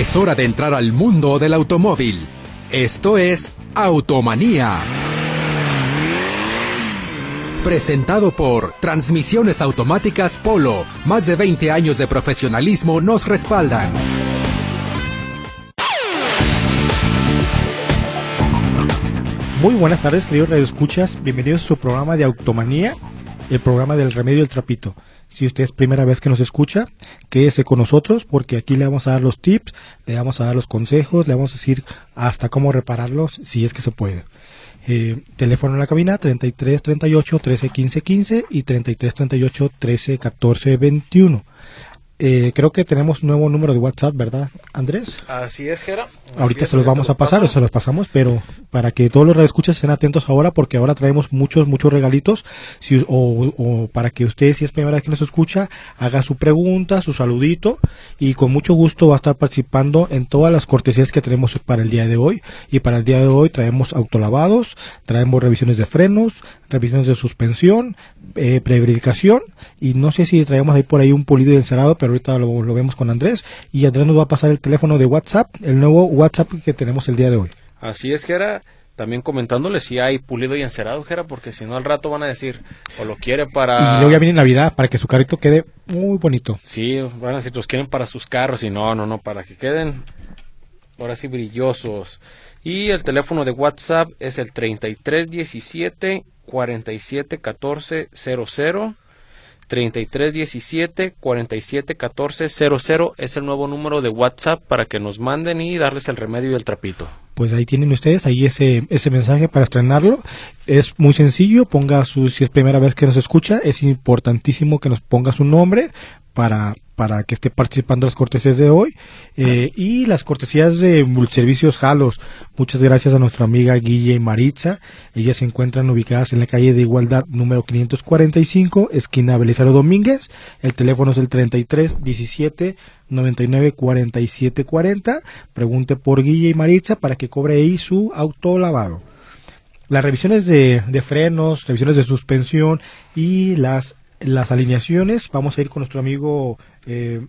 Es hora de entrar al mundo del automóvil. Esto es Automanía. Presentado por Transmisiones Automáticas Polo. Más de 20 años de profesionalismo nos respaldan. Muy buenas tardes, queridos radioescuchas. Bienvenidos a su programa de Automanía, el programa del remedio del trapito. Si usted es primera vez que nos escucha, quédese con nosotros porque aquí le vamos a dar los tips, le vamos a dar los consejos, le vamos a decir hasta cómo repararlos si es que se puede. Eh, teléfono en la cabina 33 38 13 15 15 y 33 38 13 14 21. Eh, creo que tenemos nuevo número de WhatsApp, ¿verdad, Andrés? Así es, Gera. Ahorita se los vamos a pasar, o se los pasamos, pero para que todos los radioescuchas estén atentos ahora, porque ahora traemos muchos, muchos regalitos, si, o, o, para que usted, si es primera vez que nos escucha, haga su pregunta, su saludito, y con mucho gusto va a estar participando en todas las cortesías que tenemos para el día de hoy. Y para el día de hoy traemos autolavados, traemos revisiones de frenos, revisiones de suspensión, eh, y no sé si traemos ahí por ahí un pulido y encerado, pero ahorita lo, vemos con Andrés y Andrés nos va a pasar el teléfono de WhatsApp, el nuevo WhatsApp que tenemos el día de hoy. Así es, Gera. También comentándole si hay pulido y encerado, Gera, porque si no al rato van a decir, o lo quiere para... Y luego ya viene Navidad, para que su carrito quede muy bonito. Sí, van a decir, los quieren para sus carros, y no, no, no, para que queden ahora sí brillosos. Y el teléfono de WhatsApp es el 3317 4714 00 3317 4714 00 es el nuevo número de WhatsApp para que nos manden y darles el remedio y el trapito. Pues ahí tienen ustedes, ahí ese, ese mensaje para estrenarlo. Es muy sencillo, ponga su, si es primera vez que nos escucha, es importantísimo que nos ponga su nombre para, para que esté participando las cortesías de hoy eh, y las cortesías de Multiservicios Jalos. Muchas gracias a nuestra amiga Guille y Maritza. Ellas se encuentran ubicadas en la calle de Igualdad número 545, esquina Belisario Domínguez. El teléfono es el 33 17 99 47 40. Pregunte por Guille y Maritza para que cobre ahí su auto lavado. Las revisiones de, de frenos, revisiones de suspensión y las las alineaciones, vamos a ir con nuestro amigo eh,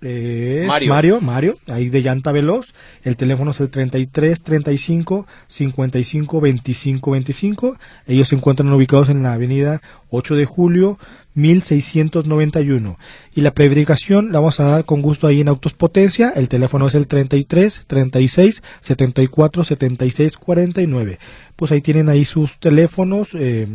eh, Mario. Mario, Mario, ahí de llanta veloz. El teléfono es el 33 35 55 25 25. Ellos se encuentran ubicados en la avenida 8 de julio 1691. Y la preverificación la vamos a dar con gusto ahí en Autos Potencia. El teléfono es el 33 36 74 76 49. Pues ahí tienen ahí sus teléfonos. Eh,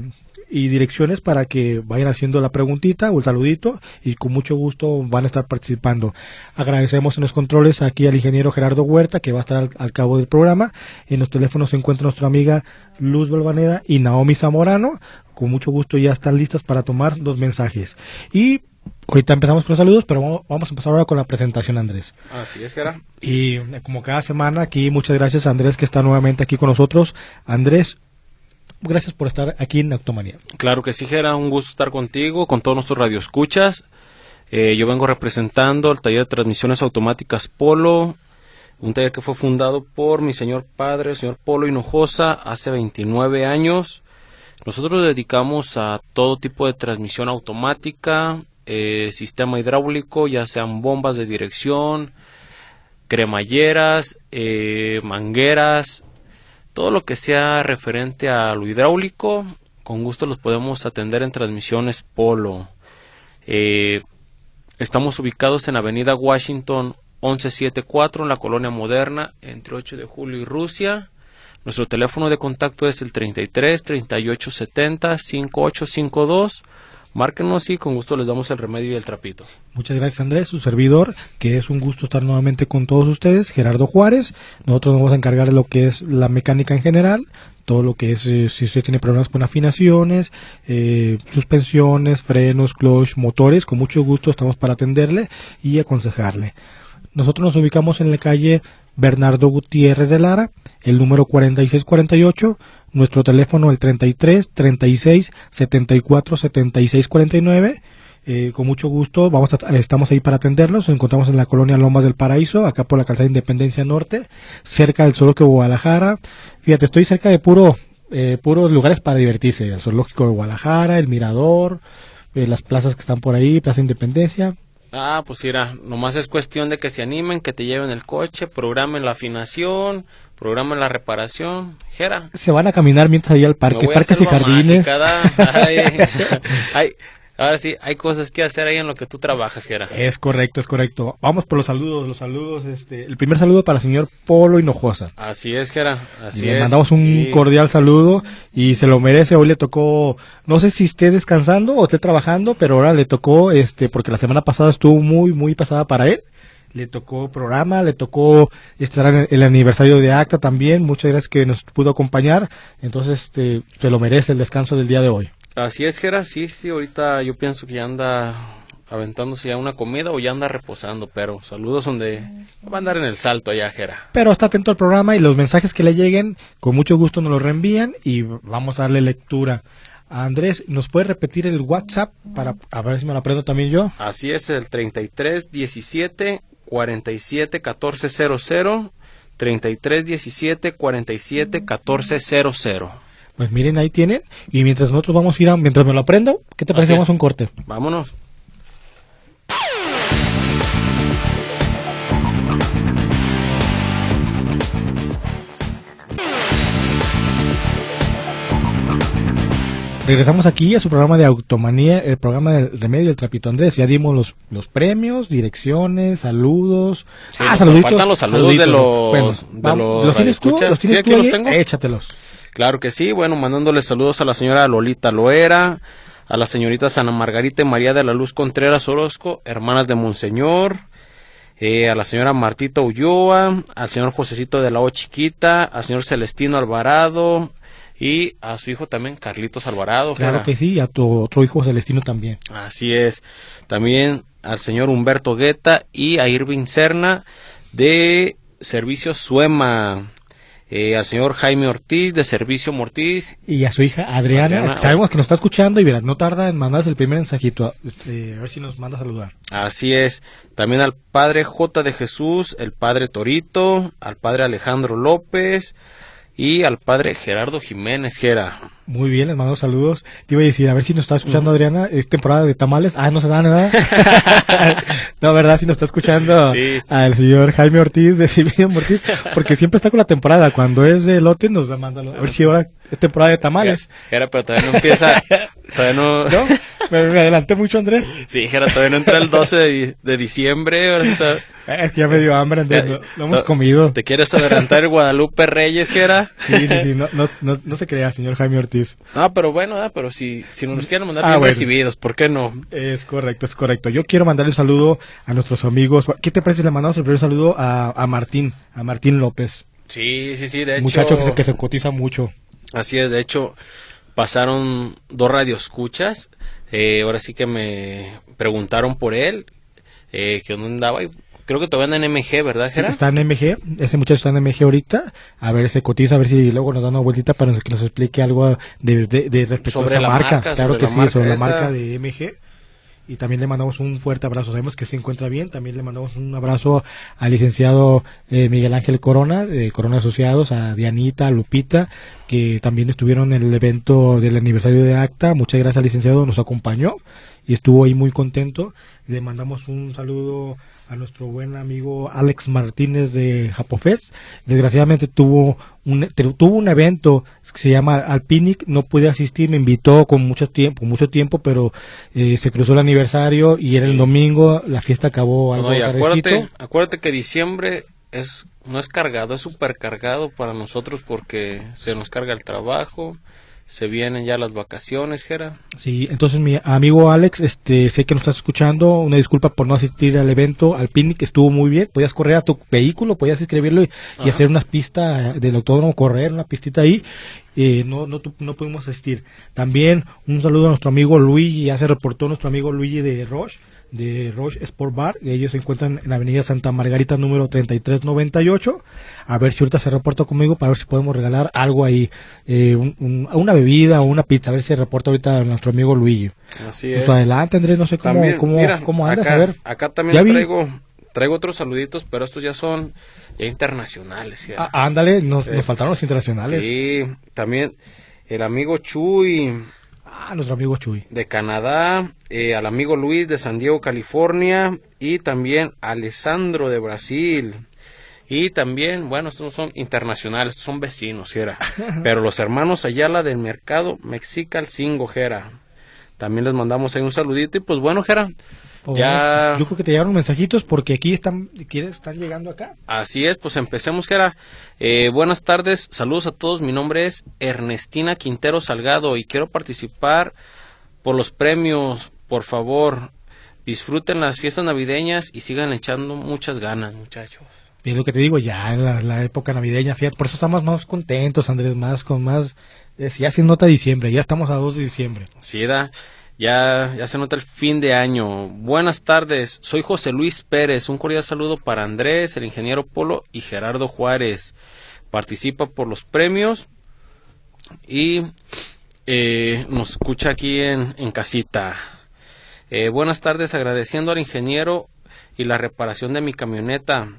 y direcciones para que vayan haciendo la preguntita o el saludito y con mucho gusto van a estar participando. Agradecemos en los controles aquí al ingeniero Gerardo Huerta que va a estar al, al cabo del programa. En los teléfonos se encuentra nuestra amiga Luz Balvaneda y Naomi Zamorano. Con mucho gusto ya están listas para tomar los mensajes. Y Ahorita empezamos con los saludos, pero vamos a empezar ahora con la presentación, Andrés. Así es, Gera. Y como cada semana, aquí muchas gracias a Andrés que está nuevamente aquí con nosotros. Andrés, gracias por estar aquí en Automanía. Claro que sí, Gera, un gusto estar contigo, con todos nuestros radioescuchas. Eh, yo vengo representando el taller de transmisiones automáticas Polo, un taller que fue fundado por mi señor padre, el señor Polo Hinojosa, hace 29 años. Nosotros nos dedicamos a todo tipo de transmisión automática, eh, sistema hidráulico, ya sean bombas de dirección, cremalleras, eh, mangueras, todo lo que sea referente a lo hidráulico, con gusto los podemos atender en transmisiones Polo. Eh, estamos ubicados en Avenida Washington 1174 en la colonia moderna entre 8 de julio y Rusia. Nuestro teléfono de contacto es el 33 38 70 5852. Márquenos y con gusto les damos el remedio y el trapito. Muchas gracias Andrés, su servidor, que es un gusto estar nuevamente con todos ustedes, Gerardo Juárez. Nosotros nos vamos a encargar de lo que es la mecánica en general, todo lo que es, eh, si usted tiene problemas con afinaciones, eh, suspensiones, frenos, clutch, motores, con mucho gusto estamos para atenderle y aconsejarle. Nosotros nos ubicamos en la calle Bernardo Gutiérrez de Lara, el número 4648, nuestro teléfono el 33 36 74 76 49. Eh, con mucho gusto, vamos a, estamos ahí para atenderlos. Nos encontramos en la colonia Lomas del Paraíso, acá por la calzada Independencia Norte, cerca del zoológico de Guadalajara. Fíjate, estoy cerca de puro, eh, puros lugares para divertirse. El zoológico de Guadalajara, el Mirador, eh, las plazas que están por ahí, Plaza Independencia. Ah, pues mira, nomás es cuestión de que se animen, que te lleven el coche, programen la afinación, programen la reparación. Jera. Se van a caminar mientras ahí al parque, parques y jardines. Ay, Ahora sí, hay cosas que hacer ahí en lo que tú trabajas, Gera. Es correcto, es correcto. Vamos por los saludos, los saludos. Este, el primer saludo para el señor Polo Hinojosa. Así es, Gera, así Le mandamos un cordial saludo y se lo merece. Hoy le tocó, no sé si esté descansando o esté trabajando, pero ahora le tocó, este, porque la semana pasada estuvo muy, muy pasada para él. Le tocó programa, le tocó estar en el aniversario de ACTA también. Muchas gracias que nos pudo acompañar. Entonces, este, se lo merece el descanso del día de hoy. Así es, Gera, sí, sí, ahorita yo pienso que ya anda aventándose ya una comida o ya anda reposando, pero saludos donde va a andar en el salto allá, Jera. Pero está atento al programa y los mensajes que le lleguen, con mucho gusto nos los reenvían y vamos a darle lectura. Andrés, ¿nos puede repetir el WhatsApp para a ver si me lo aprendo también yo? Así es, el 33 17 47 14 00 33 17 47 14 00 pues miren, ahí tienen. Y mientras nosotros vamos a ir a, mientras me lo aprendo, ¿qué te parece? Vamos a un corte. Vámonos. Regresamos aquí a su programa de Automanía, el programa del remedio del trapito Andrés. Ya dimos los, los premios, direcciones, saludos. ah, saluditos. Faltan los saludos de los, de los, ¿Los tienes tú? ¿Los tienes sí, aquí los tengo. Échatelos. Claro que sí, bueno, mandándole saludos a la señora Lolita Loera, a la señorita Sana Margarita y María de la Luz Contreras Orozco, hermanas de Monseñor, eh, a la señora Martita Ulloa, al señor Josecito de la O Chiquita, al señor Celestino Alvarado y a su hijo también, Carlitos Alvarado. Claro que sí, y a tu otro hijo Celestino también. Así es, también al señor Humberto Guetta y a Irving Serna de Servicio Suema. Eh, al señor Jaime Ortiz de Servicio Mortiz. Y a su hija Adriana. Sabemos que nos está escuchando y verás, no tarda en mandarse el primer mensajito. Este, a ver si nos manda a saludar. Así es. También al padre J de Jesús, el padre Torito, al padre Alejandro López, y al padre Gerardo Jiménez Gera. Muy bien, les mando saludos. Te iba a decir, a ver si nos está escuchando Adriana, es temporada de tamales. Ah, no se da nada. no, ¿verdad? Si nos está escuchando al señor Jaime Ortiz de Silvio Ortiz, porque siempre está con la temporada. Cuando es de lote, nos da mándalo. A ver si ahora es temporada de tamales. Gera, pero todavía no empieza. Todavía no. ¿No? Me, adelanté mucho, Andrés. Sí, Gera, todavía no entra el 12 de, diciembre. Ahora está... Es que ya me dio hambre, Andrés. Lo, hemos comido. ¿Te quieres adelantar el Guadalupe Reyes, Gera? Sí, sí, sí. No, no, no, no se crea, señor Jaime Ortiz. Ah, pero bueno, ah, pero si, si nos quieren mandar ah, bien recibidos, ¿por qué no? Es correcto, es correcto. Yo quiero mandarle un saludo a nuestros amigos. ¿Qué te parece si le mandamos el primer saludo a, a Martín, a Martín López? Sí, sí, sí, de hecho. Muchacho que se, que se cotiza mucho. Así es, de hecho, pasaron dos radioescuchas. Eh, ahora sí que me preguntaron por él, eh, que dónde andaba, y Creo que todavía anda en MG, ¿verdad, sí, está en MG. Ese muchacho está en MG ahorita. A ver, se cotiza, a ver si luego nos da una vueltita para que nos explique algo de, de, respecto a esa la marca. Claro que sí, sobre la marca de MG. Y también le mandamos un fuerte abrazo. Sabemos que se encuentra bien. También le mandamos un abrazo al licenciado eh, Miguel Ángel Corona, de Corona Asociados, a Dianita, a Lupita, que también estuvieron en el evento del aniversario de ACTA. Muchas gracias al licenciado, nos acompañó y estuvo ahí muy contento. Le mandamos un saludo a nuestro buen amigo Alex Martínez de Japofest. Desgraciadamente tuvo un, tuvo un evento que se llama Alpinic, no pude asistir, me invitó con mucho tiempo, mucho tiempo, pero eh, se cruzó el aniversario y era el domingo, la fiesta acabó algo no, acuérdate, acuérdate que diciembre es no es cargado, es súper cargado para nosotros porque se nos carga el trabajo, se vienen ya las vacaciones, Jera. Sí, entonces mi amigo Alex, este, sé que nos estás escuchando, una disculpa por no asistir al evento, al picnic, estuvo muy bien, podías correr a tu vehículo, podías escribirlo y, hacer unas pistas del autódromo, correr una pistita ahí, eh, no, no, no pudimos asistir. También un saludo a nuestro amigo Luigi, ya se reportó nuestro amigo Luigi de Roche, de Roche Sport Bar. Ellos se encuentran en la avenida Santa Margarita número 3398. A ver si ahorita se reporta conmigo para ver si podemos regalar algo ahí, eh, una bebida o una pizza. A ver si reporta ahorita nuestro amigo Luigi. Así pues adelante, Andrés, no sé cómo, cómo, andas. Acá, a ver. acá también traigo, traigo otros saluditos, pero estos ya son ya internacionales. Ah, ándale, nos, nos faltaron los internacionales. Sí, también el amigo Chuy Ah, nuestro amigo Chuy. de Canadá, eh, al amigo Luis de San Diego, California, y también Alessandro de Brasil. Y también, bueno, estos no son internacionales, estos son vecinos, Jera. Pero los hermanos Ayala del mercado Mexical Cingo, Jera. También les mandamos ahí un saludito. Y pues bueno, Jera, Ya. Yo creo que te llegaron mensajitos porque aquí están, ¿quieres? Están llegando acá. Así es, pues empecemos, Jera. Eh, buenas tardes, saludos a todos. Mi nombre es Ernestina Quintero Salgado y quiero participar por los premios. Por favor, disfruten las fiestas navideñas y sigan echando muchas ganas, muchachos. Y es lo que te digo, ya en la, la época navideña, fíjate, por eso estamos más contentos, Andrés, más con más... es- ya se nota diciembre, ya estamos a 2 de diciembre. Sí, da. Ya, ya se nota el fin de año. Buenas tardes, soy José Luis Pérez. Un cordial saludo para Andrés, el ingeniero Polo y Gerardo Juárez. Participa por los premios y eh, nos escucha aquí en, en casita. Eh, buenas tardes, agradeciendo al ingeniero y la reparación de mi camioneta,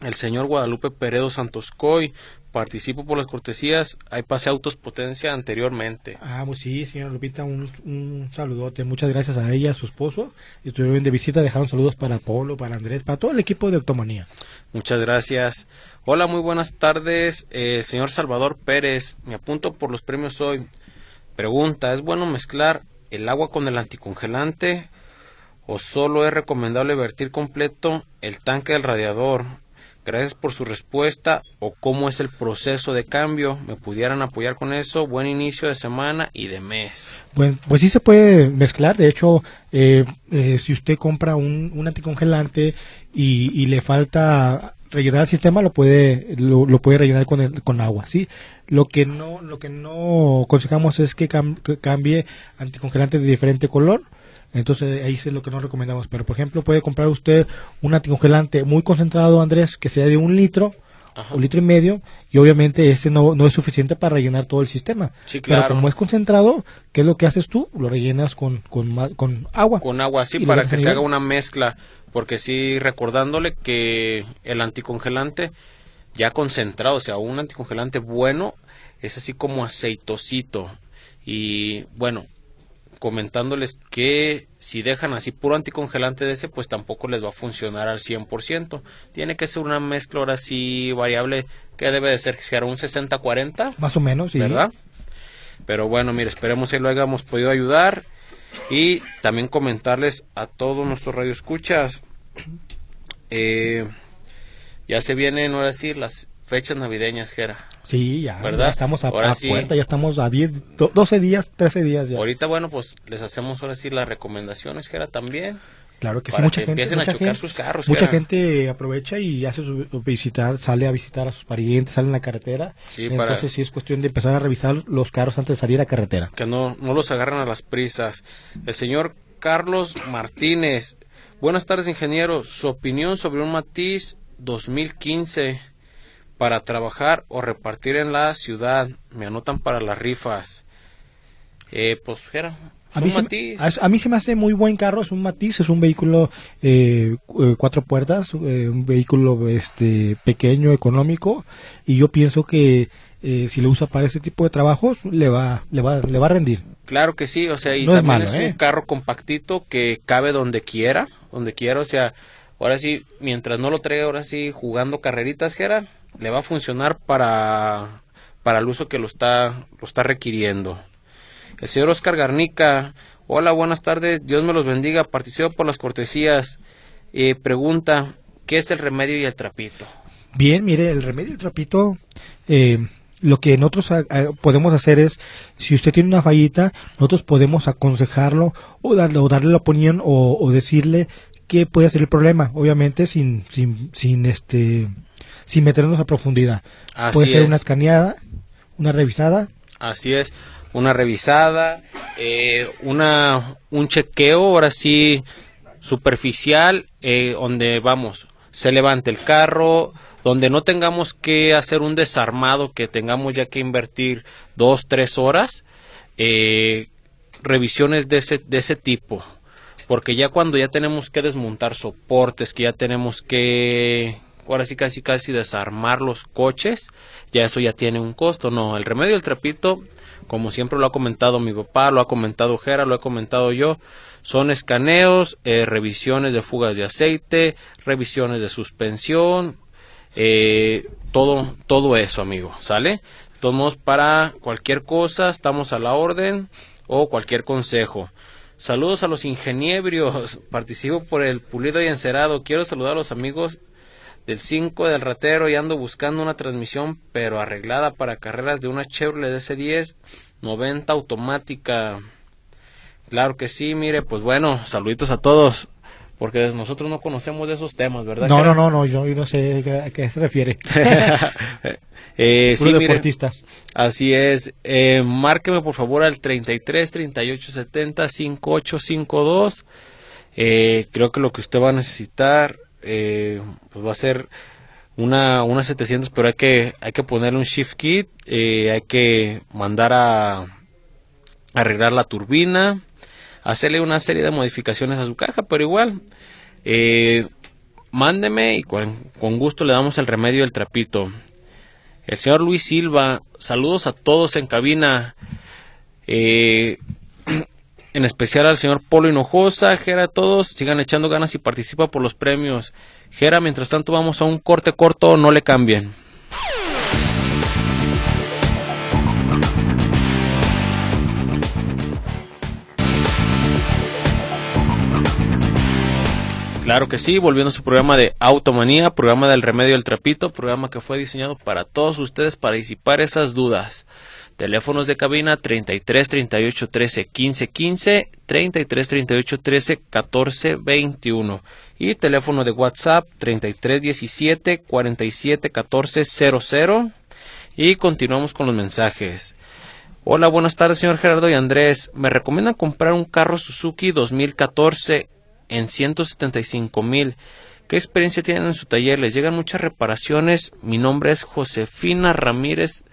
el señor Guadalupe Peredo Santoscoy. Participo por las cortesías. Ahí pasé autos potencia anteriormente. Ah, pues sí, señora Lupita, un, un saludote. Muchas gracias a ella, a su esposo. Estuvieron de visita, dejaron saludos para Polo, para Andrés, para todo el equipo de Octomanía. Muchas gracias. Hola, muy buenas tardes, eh, señor Salvador Pérez. Me apunto por los premios hoy. Pregunta, ¿es bueno mezclar el agua con el anticongelante o solo es recomendable vertir completo el tanque del radiador? Gracias por su respuesta o cómo es el proceso de cambio. ¿Me pudieran apoyar con eso? Buen inicio de semana y de mes. Bueno, pues sí se puede mezclar. De hecho, eh, eh, si usted compra un, anticongelante y, le falta rellenar el sistema, lo puede lo, puede rellenar con el, con agua, ¿sí? Lo que no lo que no aconsejamos es que, que cambie anticongelantes de diferente color. Entonces ahí es lo que no recomendamos. Pero por ejemplo puede comprar usted un anticongelante muy concentrado, Andrés, que sea de un litro Ajá. un litro y medio y obviamente ese no, no es suficiente para rellenar todo el sistema. Sí, Pero claro. como es concentrado, ¿qué es lo que haces tú? Lo rellenas con, con, con agua. con agua lo para que se haga una mezcla porque sí recordándole que el anticongelante ya concentrado o sea un anticongelante bueno es así como aceitosito y bueno comentándoles que si dejan así puro anticongelante de ese pues tampoco les va a funcionar al 100% tiene que ser una mezcla ahora sí variable que debe de ser un 60-40 Más o menos, sí. ¿verdad? Pero bueno, mire, esperemos que lo hayamos podido ayudar y también comentarles a todos nuestros radioescuchas. Eh, ya se vienen ahora sí las fechas navideñas, Jera. Sí, ya, ¿Verdad? ya estamos a, Ahora a sí. puerta, ya estamos a 10, do- 12 días, 13 días ya. Ahorita, bueno, pues les hacemos ahora sí las recomendaciones, Jera, también. Claro que sí, para mucha que gente, empiecen a mucha chocar gente- sus carros, Mucha gente aprovecha y hace su visitar, sale a visitar a sus parientes, sale en la carretera. Sí, para- Entonces sí es cuestión de empezar a revisar los carros antes de salir a carretera. que no, no los agarran a las prisas. El señor Carlos Martínez. Buenas tardes, ingeniero. Su opinión sobre un Matiz 2015 para trabajar o repartir en la ciudad. Me anotan para las rifas. Eh, pues, Jera, A es mí, un se, Matiz. a, a mí se me hace muy buen carro, es un Matiz, es un vehículo eh, eh, cuatro puertas, eh, un vehículo este pequeño, económico, y yo pienso que eh, si lo usa para ese tipo de trabajos le va, le va, le va a rendir. Claro que sí, o sea, y No es también malo, es, ¿eh? un carro compactito que cabe donde quiera, donde quiera, o sea, ahora sí, mientras no lo traiga ahora sí jugando carreritas, Jera, le va a funcionar para, para el uso que lo está, lo está requiriendo. El señor Oscar Garnica, hola, buenas tardes, Dios me los bendiga, participo por las cortesías. Eh, pregunta, ¿qué es el remedio y el trapito? Bien, mire, el remedio del trapito, eh, lo que nosotros podemos hacer es, si usted tiene una fallita, nosotros podemos aconsejarlo o darle, o darle la opinión o, o decirle qué puede ser el problema, obviamente sin, sin, sin este, sin meternos a profundidad. Así puede ser es. una escaneada, una revisada, Así es, una revisada, eh, una, un chequeo, ahora sí, superficial, eh, donde vamos, se levante el carro, donde no tengamos que hacer un desarmado, que tengamos ya que invertir dos, tres horas, eh, revisiones de ese, de ese tipo. Porque ya cuando ya tenemos que desmontar soportes, que ya tenemos que, ahora sí casi casi desarmar los coches, ya eso ya tiene un costo. No, el remedio del trapito como siempre lo ha comentado mi papá, lo ha comentado Jera, lo he comentado yo, son escaneos, eh, revisiones de fugas de aceite, revisiones de suspensión, eh, todo, todo eso, amigo, ¿sale? Todos para cualquier cosa, estamos a la orden o cualquier consejo. Saludos a los ingeniebrios, participo por el pulido y encerado. Quiero saludar a los amigos del 5 del ratero y ando buscando una transmisión pero arreglada para carreras de una Chevrolet S10 90 automática. Claro que sí, mire, pues bueno, saluditos a todos. Porque nosotros no conocemos de esos temas, ¿verdad? No, no, no, no, yo, no sé a qué se refiere. eh, sí, deportistas. así es. Eh, márqueme por favor al 33 38 70 5852. Eh, creo que lo que usted va a necesitar eh, pues va a ser una, una 700, pero hay que, hay que ponerle un shift kit, eh, hay que mandar a arreglar la turbina, hacerle una serie de modificaciones a su caja, pero igual, eh, mándeme y con, con, gusto le damos el remedio del trapito. El señor Luis Silva, saludos a todos en cabina. Eh, en especial al señor Polo Hinojosa, Jera, todos sigan echando ganas y participa por los premios. Jera, mientras tanto vamos a un corte corto, no le cambien. Claro que sí, volviendo a su programa de Automanía, programa del remedio del trapito, programa que fue diseñado para todos ustedes para disipar esas dudas. Teléfonos de cabina 33 38 13 15 15, 33 38 13 14 21 y teléfono de WhatsApp 33 17 47 14 00 y continuamos con los mensajes. Hola, buenas tardes, señor Gerardo y Andrés. Me recomiendan comprar un carro Suzuki 2014 en 175 mil. ¿Qué experiencia tienen en su taller? Les llegan muchas reparaciones. Mi nombre es Josefina Ramírez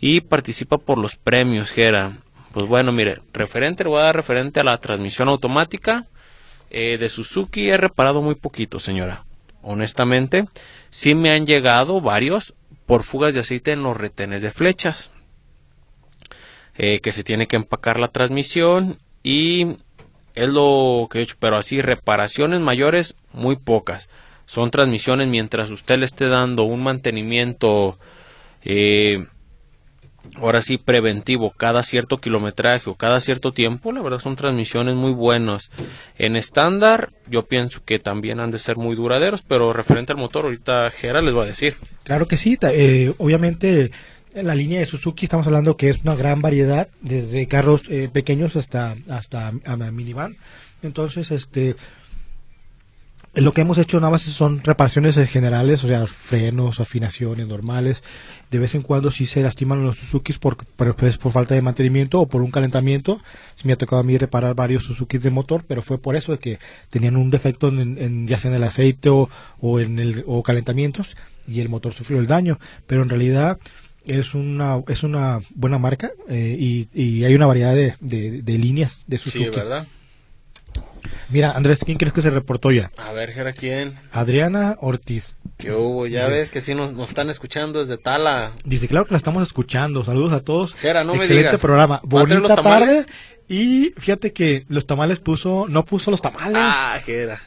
y participa por los premios, Gera. Pues bueno, mire, referente, le voy a dar referente a la transmisión automática eh, de Suzuki. He reparado muy poquito, señora. Honestamente, sí me han llegado varios por fugas de aceite en los retenes de flechas. Eh, que se tiene que empacar la transmisión y es lo que he hecho, pero así reparaciones mayores muy pocas. Son transmisiones mientras usted le esté dando un mantenimiento eh, ahora sí preventivo cada cierto kilometraje o cada cierto tiempo, la verdad son transmisiones muy buenas. En estándar yo pienso que también han de ser muy duraderos, pero referente al motor ahorita Gera les va a decir. Claro que sí, eh, obviamente en la línea de Suzuki estamos hablando que es una gran variedad, desde carros eh, pequeños hasta hasta a minivan. Entonces, este lo que hemos hecho nada más son reparaciones generales, o sea, frenos, afinaciones normales. De vez en cuando sí se lastiman los Suzuki por, por, pues, por falta de mantenimiento o por un calentamiento. Sí me ha tocado a mí reparar varios Suzuki de motor, pero fue por eso de que tenían un defecto en, ya sea en el aceite o, en el o calentamientos y el motor sufrió el daño. Pero en realidad es una es una buena marca eh, y, y, hay una variedad de, de, de líneas de Suzuki. Sí, ¿verdad? Mira, Andrés, ¿quién crees que se reportó ya? A ver, Jera, ¿quién? Adriana Ortiz. ¿Qué hubo? Ya ves que sí nos, nos, están escuchando desde Tala. Dice, claro que la estamos escuchando. Saludos a todos. Jera, no Excelente me digas. programa. Bonita tarde. Y fíjate que los tamales puso, no puso los tamales. Ah, Jera.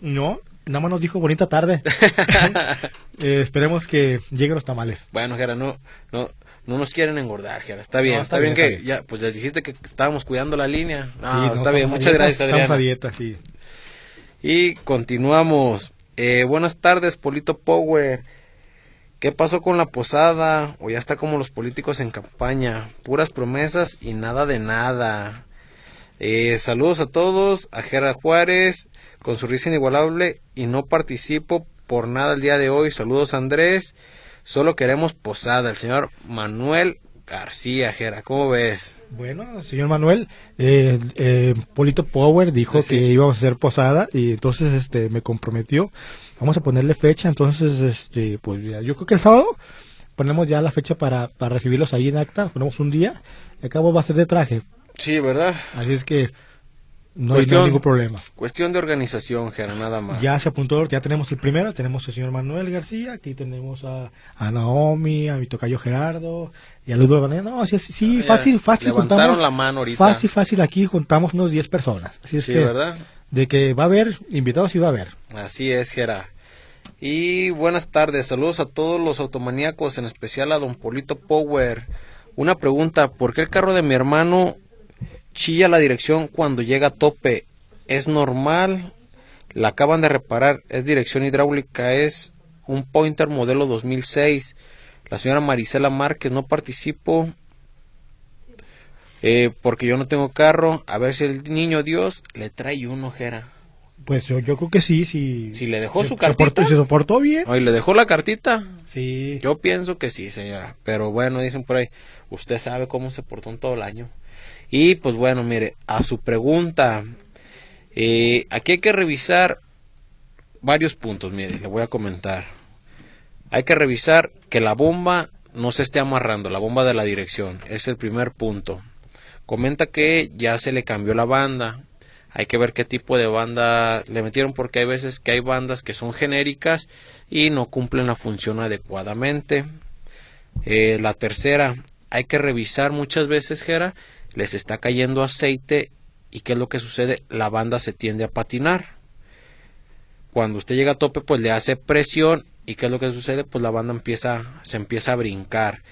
No, nada más nos dijo bonita tarde. eh, esperemos que lleguen los tamales. Bueno, Jera, no, no, no nos quieren engordar, Jera. Está bien, no, está, está, bien, bien que está bien. ya, pues les dijiste que estábamos cuidando la línea. No, sí, no, está bien, muchas gracias, Adriana. Estamos a dieta, sí. Y continuamos. Eh, buenas tardes, Polito Power. ¿Qué pasó con la posada? O ya está como los políticos en campaña. Puras promesas y nada de nada. Eh, saludos a todos. A Jera Juárez, con su risa inigualable. Y no participo por nada el día de hoy. Saludos, Andrés. Solo queremos posada. El señor Manuel García, Jera. ¿Cómo ves? Bueno, señor Manuel, eh, eh, Polito Power dijo sí. que íbamos a hacer posada y entonces este me comprometió. Vamos a ponerle fecha, entonces este pues ya, yo creo que el sábado ponemos ya la fecha para, para recibirlos ahí en acta, ponemos un día, y acabo va a ser de traje. Sí, ¿verdad? Así es que no hay, no hay ningún problema. Cuestión de organización, Jera, nada más. Ya se apuntó, ya tenemos el primero, tenemos al señor Manuel García, aquí tenemos a, a Naomi, a mi tocayo Gerardo, y a Ludo Banera. No, sí, sí, sí Ya fácil, fácil. levantaron la mano ahorita. Fácil, fácil, aquí juntamos unos 10 personas. Así es Sí, que, ¿verdad? de que va a haber invitados, sí va a haber. Así es, Jera. Y buenas tardes, saludos a todos los automaníacos, en especial a don Polito Power. Una pregunta, ¿por qué el carro de mi hermano chilla la dirección cuando llega a tope? ¿Es normal? La acaban de reparar, es dirección hidráulica, es un Pointer modelo 2006. La señora Marisela Márquez, no participo eh, porque yo no tengo carro. A ver si el niño Dios le trae uno, Jera. Pues yo, yo creo que sí, sí. Si le dejó se- su cartita. Se soportó bien. Oye, ¿le dejó la cartita? Sí. Yo pienso que sí, señora. Pero bueno, dicen por ahí, usted sabe cómo se portó en todo el año. Y pues bueno, mire, a su pregunta, eh, aquí hay que revisar varios puntos, mire, le voy a comentar. Hay que revisar que la bomba no se esté amarrando, la bomba de la dirección, es el primer punto. Comenta que ya se le cambió la banda. Hay que ver qué tipo de banda le metieron porque hay veces que hay bandas que son genéricas y no cumplen la función adecuadamente. Eh, la tercera, hay que revisar muchas veces, Jera, les está cayendo aceite y qué es lo que sucede, la banda se tiende a patinar. Cuando usted llega a tope, pues le hace presión y qué es lo que sucede, pues la banda empieza, se empieza a brincar.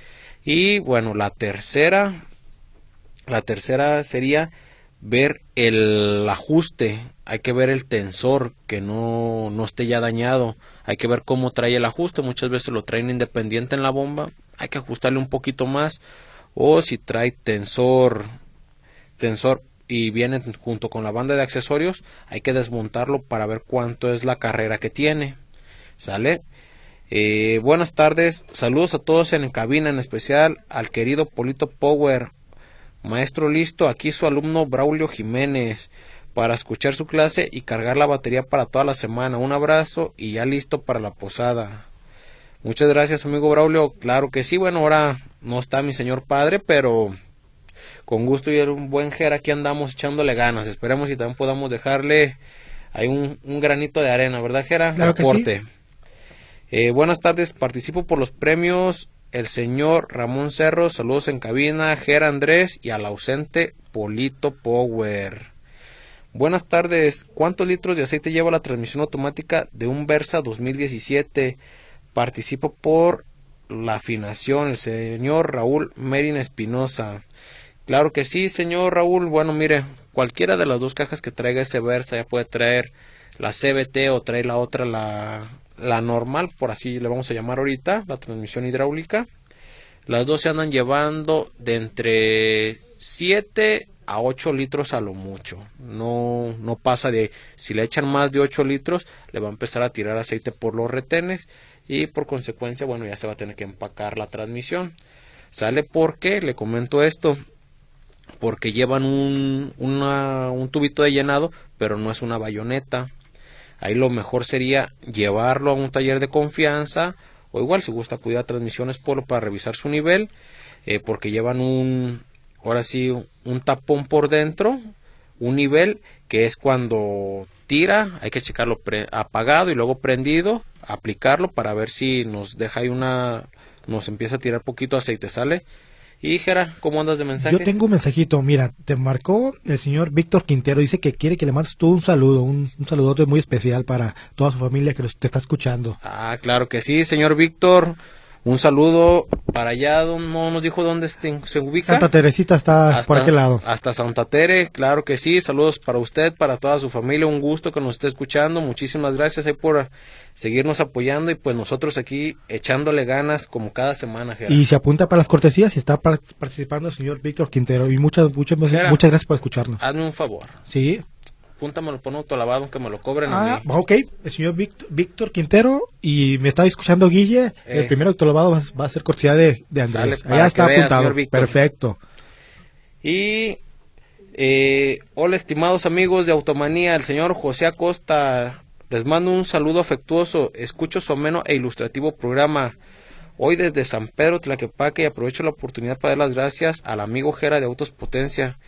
Y bueno, la tercera, la tercera sería ver el ajuste, hay que ver el tensor que no, no esté ya dañado, hay que ver cómo trae el ajuste, muchas veces lo traen independiente en la bomba, hay que ajustarle un poquito más, o si trae tensor, tensor y viene junto con la banda de accesorios, hay que desmontarlo para ver cuánto es la carrera que tiene, ¿sale? Eh, buenas tardes, saludos a todos en cabina, en especial al querido Polito Power, Maestro listo, aquí su alumno Braulio Jiménez para escuchar su clase y cargar la batería para toda la semana. Un abrazo y ya listo para la posada. Muchas gracias, amigo Braulio. Claro que sí, bueno, ahora no está mi señor padre, pero con gusto y era un buen jer aquí andamos echándole ganas. Esperemos y también podamos dejarle ahí un, un granito de arena, ¿verdad, Jera? Claro sí. Aporte. Eh, buenas tardes, participo por los premios el señor Ramón Cerro, saludos en cabina, Ger Andrés y al ausente Polito Power. Buenas tardes, ¿cuántos litros de aceite lleva la transmisión automática de un Versa 2017? Participo por la afinación, el señor Raúl Merin Espinosa. Claro que sí, señor Raúl. Bueno, mire, cualquiera de las dos cajas que traiga ese Versa ya puede traer la CBT o traer la otra, la, la normal, por así le vamos a llamar ahorita, la transmisión hidráulica. Las dos se andan llevando de entre 7 a 8 litros a lo mucho. No, no pasa de, si le echan más de 8 litros, le va a empezar a tirar aceite por los retenes y por consecuencia, bueno, ya se va a tener que empacar la transmisión. ¿Sale por qué? Le comento esto. Porque llevan un, una, un tubito de llenado, pero no es una bayoneta. Ahí lo mejor sería llevarlo a un taller de confianza o igual si gusta a transmisiones polo para revisar su nivel eh, porque llevan un ahora sí un tapón por dentro un nivel que es cuando tira hay que checarlo pre- apagado y luego prendido aplicarlo para ver si nos deja ahí una nos empieza a tirar poquito aceite sale y Jera ¿cómo andas de mensaje? Yo tengo un mensajito, mira, te marcó el señor Víctor Quintero, dice que quiere que le mandes tú un saludo, un, un saludote muy especial para toda su familia que los- te está escuchando. Ah, claro que sí, señor Víctor. Un saludo para allá, don- no nos dijo dónde este- se ubica. Santa Teresita está por aquel lado. Hasta Santa Tere, claro que sí. Saludos para usted, para toda su familia. Un gusto que nos esté escuchando. Muchísimas gracias ahí por seguirnos apoyando y pues nosotros aquí echándole ganas como cada semana, Gerard. Y se apunta para las cortesías y está par- participando el señor Víctor Quintero. Y muchas, muchas, muchas gracias por escucharnos. Hazme un favor. Sí. Apúntamelo por un autolavado que me lo cobren a Ah, mí. ok, el señor Víctor, Víctor Quintero y me está escuchando Guille. Eh. El primer autolavado va, va a ser cortesía de, de Andrés. Allá está vea, apuntado. Perfecto. Y eh, hola estimados amigos de Automanía, el señor José Acosta, les mando un saludo afectuoso, escucho su ameno e ilustrativo programa. Hoy desde San Pedro Tlaquepaque y aprovecho la oportunidad para dar las gracias al amigo Jera de Autos Potencia.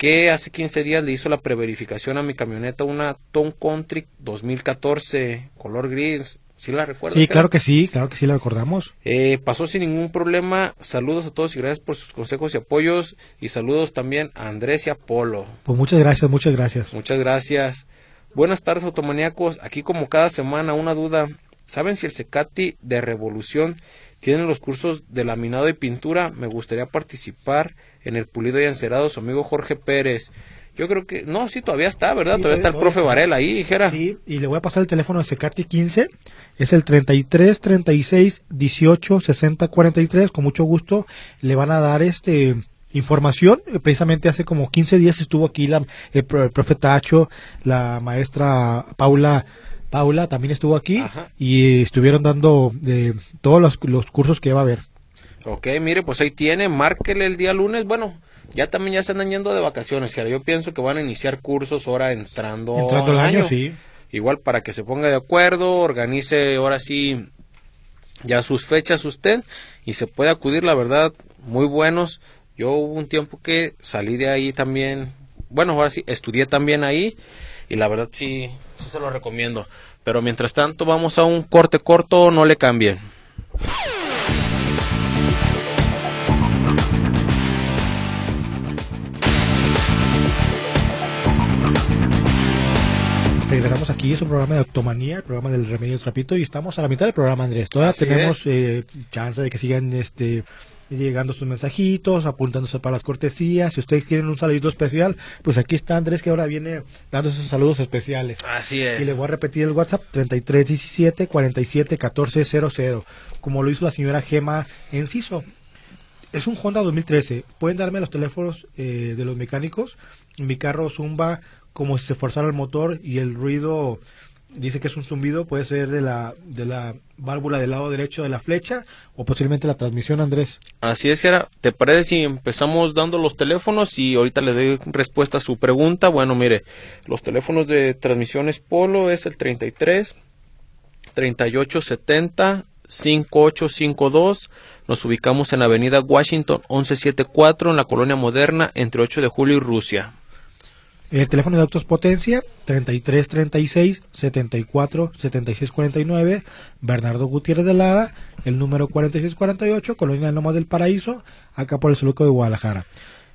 Que hace 15 días le hizo la preverificación a mi camioneta, una Tom Country 2014, color gris. ¿Sí la recuerdas? Sí, claro que sí, claro que sí la recordamos. Eh, pasó sin ningún problema. Saludos a todos y gracias por sus consejos y apoyos. Y saludos también a Andrés y a Polo. Pues muchas gracias, muchas gracias. Muchas gracias. Buenas tardes, automaníacos. Aquí como cada semana, una duda. ¿Saben si el Secati de Revolución tiene los cursos de laminado y pintura? Me gustaría participar en el pulido y encerado, su amigo Jorge Pérez. Yo creo que, no, sí, todavía está, ¿verdad? todavía está el profe Varela ahí, dijera. Sí, y le voy a pasar el teléfono de Secati 15, es el 33 36 18 60 43, con mucho gusto le van a dar este información. Eh, precisamente hace como 15 días estuvo aquí la, el, profe Tacho, la maestra Paula Paula también estuvo aquí y estuvieron dando eh, todos los, los, cursos que va a haber. Ok, mire, pues ahí tiene, márquele el día lunes. Bueno, ya también ya se andan yendo de vacaciones. Yo pienso que van a iniciar cursos ahora entrando, entrando el año, sí. Igual para que se ponga de acuerdo, organice ahora sí ya sus fechas usted y se puede acudir, la verdad, muy buenos. Yo hubo un tiempo que salí de ahí también, bueno, ahora sí, estudié también ahí y la verdad sí, sí se lo recomiendo. Pero mientras tanto vamos a un corte corto, no le cambien. Regresamos aquí, es un programa de Octomanía, el programa del Remedio Trapito, y estamos a la mitad del programa, Andrés. Todavía tenemos eh, chance de que sigan este llegando sus mensajitos, apuntándose para las cortesías. Si ustedes quieren un saludito especial, pues aquí está Andrés que ahora viene dando sus saludos especiales. Así es. Y le voy a repetir el WhatsApp 3317 47 1400, como lo hizo la señora Gema Enciso. Es un Honda 2013. Pueden darme los teléfonos eh, de los mecánicos. Mi carro Zumba como si se forzara el motor y el ruido dice que es un zumbido, puede ser de la, de la válvula del lado derecho de la flecha o posiblemente la transmisión, Andrés. Así es, Gera. ¿Te parece si empezamos dando los teléfonos y ahorita le doy respuesta a su pregunta? Bueno, mire, los teléfonos de transmisiones Polo es el 33 3870 5852. Nos ubicamos en la avenida Washington 1174 en la colonia moderna entre 8 de julio y Rusia. El teléfono de Autos Potencia, 3336 74 76 49, Bernardo Gutiérrez de Lara, el número 4648, Colonia Lomas del Paraíso, acá por el Soluco de Guadalajara.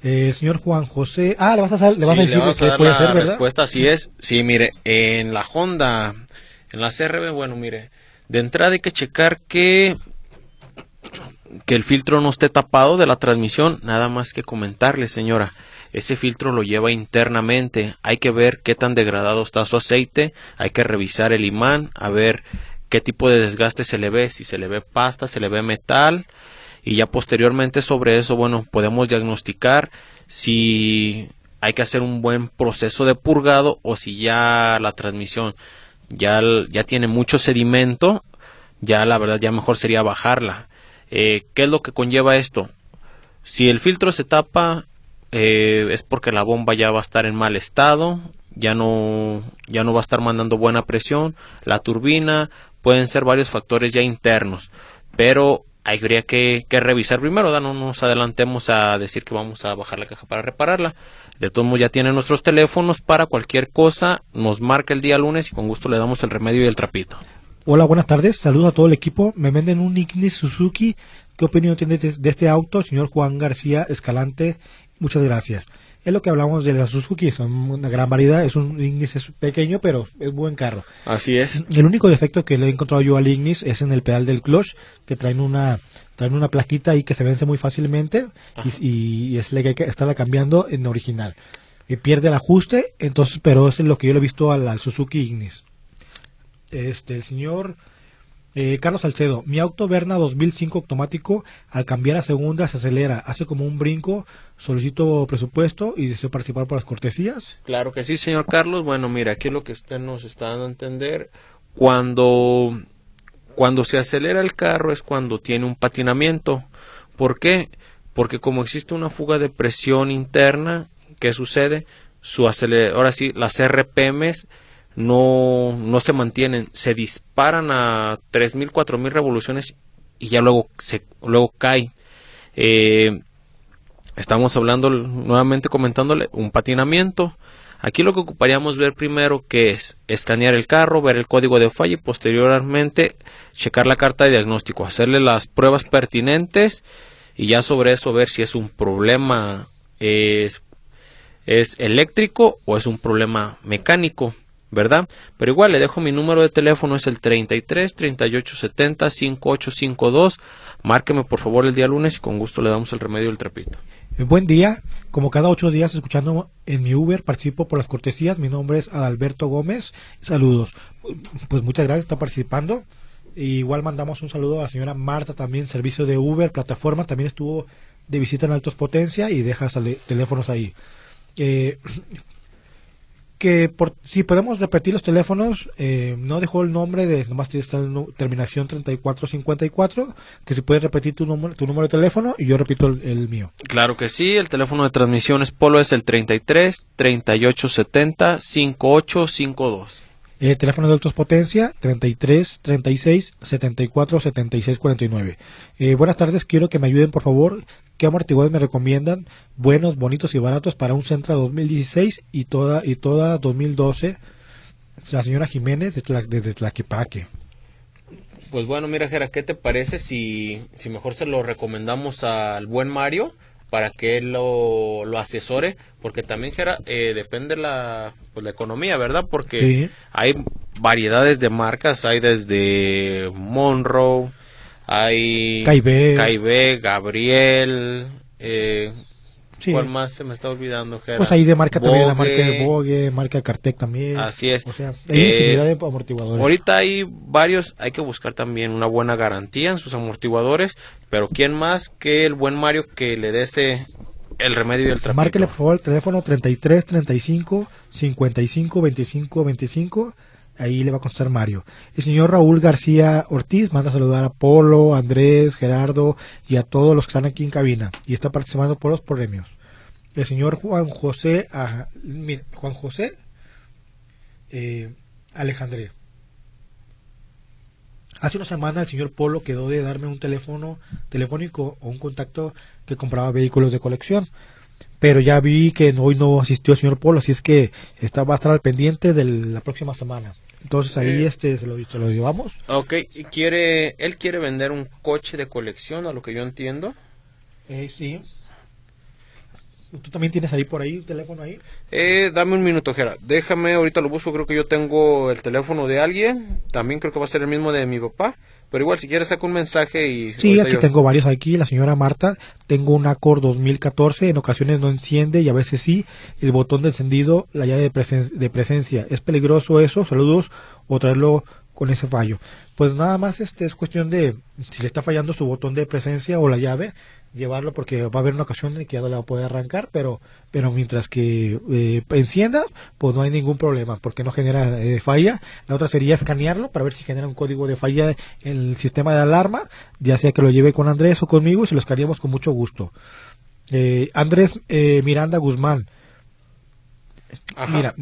Eh, señor Juan José, ah, le vas a, le vas a decir qué puede ser, ¿verdad? respuesta, así es. Sí, mire, en la Honda, en la CRB, bueno, mire, de entrada hay que checar que que el filtro no esté tapado de la transmisión, nada más que comentarle, señora ese filtro lo lleva internamente. Hay que ver qué tan degradado está su aceite, hay que revisar el imán, a ver qué tipo de desgaste se le ve, si se le ve pasta, se le ve metal, y ya posteriormente sobre eso, bueno, podemos diagnosticar si hay que hacer un buen proceso de purgado o si ya la transmisión ya, ya tiene mucho sedimento, ya la verdad ya mejor sería bajarla. Eh, ¿Qué es lo que conlleva esto? Si el filtro se tapa, eh, es porque la bomba ya va a estar en mal estado, ya no, ya no va a estar mandando buena presión, la turbina, pueden ser varios factores ya internos, pero habría que, que revisar primero, no nos adelantemos a decir que vamos a bajar la caja para repararla. De todos modos ya tienen nuestros teléfonos para cualquier cosa, nos marca el día lunes y con gusto le damos el remedio y el trapito. Hola, buenas tardes, saludos a todo el equipo. Me venden un Ignis Suzuki. ¿Qué opinión tiene de este auto, señor Juan García Escalante Muchas gracias. Es lo que hablamos de la Suzuki, son una gran variedad, es un Ignis pequeño, pero es buen carro. Así es. El único defecto que le he encontrado yo al Ignis es en el pedal del clutch, que traen una traen una plaquita ahí que se vence muy fácilmente y, es la que hay que estarla cambiando en original. Y pierde el ajuste, entonces, pero es lo que yo le he visto al, al Suzuki Ignis. Este, el señor eh, Carlos Salcedo, mi auto Verna 2005 automático, al cambiar a segunda se acelera, hace como un brinco, solicito presupuesto y deseo participar por las cortesías. Claro que sí, señor Carlos. Bueno, mira, aquí lo que usted nos está dando a entender, cuando, cuando se acelera el carro es cuando tiene un patinamiento. ¿Por qué? Porque como existe una fuga de presión interna, ¿qué sucede? Su ahora sí, las RPMs no, no se mantienen, se disparan a 3.000, 4.000 revoluciones y ya luego, se, luego cae. Eh, estamos hablando nuevamente comentándole un patinamiento. Aquí lo que ocuparíamos ver primero que es escanear el carro, ver el código de falla y posteriormente checar la carta de diagnóstico, hacerle las pruebas pertinentes y ya sobre eso ver si es un problema es, es eléctrico o es un problema mecánico. ¿Verdad? Pero igual le dejo mi número de teléfono, es el 33 38 70 5852. Márqueme por favor el día lunes y con gusto le damos el remedio del trapito. Eh, buen día, como cada ocho días escuchando en mi Uber, participo por las cortesías. Mi nombre es Adalberto Gómez. Saludos. Pues muchas gracias, está participando. igual mandamos un saludo a la señora Marta también, servicio de Uber, plataforma, también estuvo de visita en Altos Potencia y deja teléfonos ahí. Eh, que por, si podemos repetir los teléfonos, eh, no dejó el nombre de, nomás está terminación 3454, que si puedes repetir tu número, tu número de teléfono y yo repito el, mío. Claro que sí, el teléfono de transmisiones Polo es el 33 3870 5852. El teléfono de Altos Potencia 33 36 74 76 49. buenas tardes, quiero que me ayuden por favor ¿Qué amortiguadores me recomiendan? Buenos, bonitos y baratos para un Centra 2016 y toda, y toda 2012. La señora Jiménez desde Tlaquepaque. Pues bueno, mira, Jera, ¿qué te parece si, si mejor se lo recomendamos al buen Mario para que él lo, lo asesore? Porque también, Jera, eh, depende la, pues, la economía, ¿verdad? Porque hay variedades de marcas, hay desde Monroe, hay Caibe, Gabriel, eh, ¿cuál más se me está olvidando? Pues ahí de marca también, la marca de marca Cartec también. Así es. O sea, hay eh, infinidad de amortiguadores. Ahorita hay varios, hay que buscar también una buena garantía en sus amortiguadores, pero ¿quién más que el buen Mario que le dé ese el remedio y el trapito? Márquele por favor el teléfono 33 35 55 25 25 ahí le va a costar Mario. El señor Raúl García Ortiz manda a saludar a Polo, Andrés, Gerardo y a todos los que están aquí en cabina y está participando por los premios. El señor Juan José, Juan José eh, Alejandré. Hace una semana el señor Polo quedó de darme un teléfono telefónico o un contacto que compraba vehículos de colección pero ya vi que hoy no asistió el señor Polo, así es que está, va a estar al pendiente de la próxima semana. Entonces ahí eh, este se lo, se lo llevamos. Ok, quiere, él quiere vender un coche de colección, a lo que yo entiendo. Eh, sí. ¿Tú también tienes ahí por ahí un teléfono ahí? Eh, dame un minuto, Jera. Déjame, ahorita lo busco. Creo que yo tengo el teléfono de alguien. También creo que va a ser el mismo de mi papá. Pero igual, si quieres, saca un mensaje y... Sí, aquí tengo varios aquí. La señora Marta, tengo un Accord 2014. En ocasiones no enciende y a veces sí. El botón de encendido, la llave de, de presencia. ¿Es peligroso eso? Saludos. O traerlo con ese fallo. Pues nada más este es cuestión de si le está fallando su botón de presencia o la llave, llevarlo porque va a haber una ocasión en que ya no le va a poder arrancar, pero pero mientras que eh, encienda, pues no hay ningún problema porque no genera eh, falla. La otra sería escanearlo para ver si genera un código de falla en el sistema de alarma, ya sea que lo lleve con Andrés o conmigo, y se lo escaneamos con mucho gusto. Eh, Andrés Miranda Guzmán, Mira,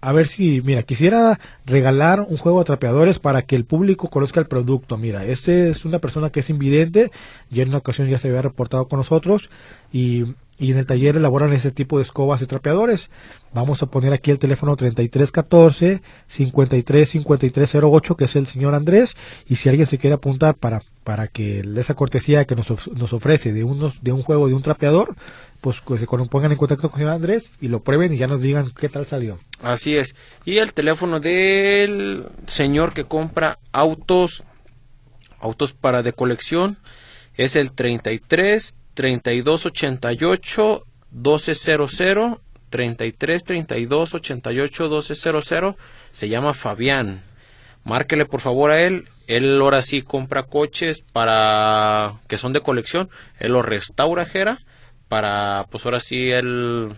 a ver si, mira, quisiera regalar un juego de trapeadores para que el público conozca el producto. Mira, este es una persona que es invidente, ya en una ocasión ya se había reportado con nosotros y, y en el taller elaboran ese tipo de escobas y trapeadores. Vamos a poner aquí el teléfono 3314 535308 que es el señor Andrés y si alguien se quiere apuntar para para que esa cortesía que nos, nos ofrece de unos de un juego de un trapeador pues que se pongan en contacto con el Andrés y lo prueben y ya nos digan qué tal salió. Así es. Y el teléfono del señor que compra autos, autos para de colección, es el 33 32 88 1200 33 32 88 1200 se llama Fabián. Márquele por favor a él. Él ahora sí compra coches para que son de colección. Él los restaura, Jera para, pues ahora sí, él,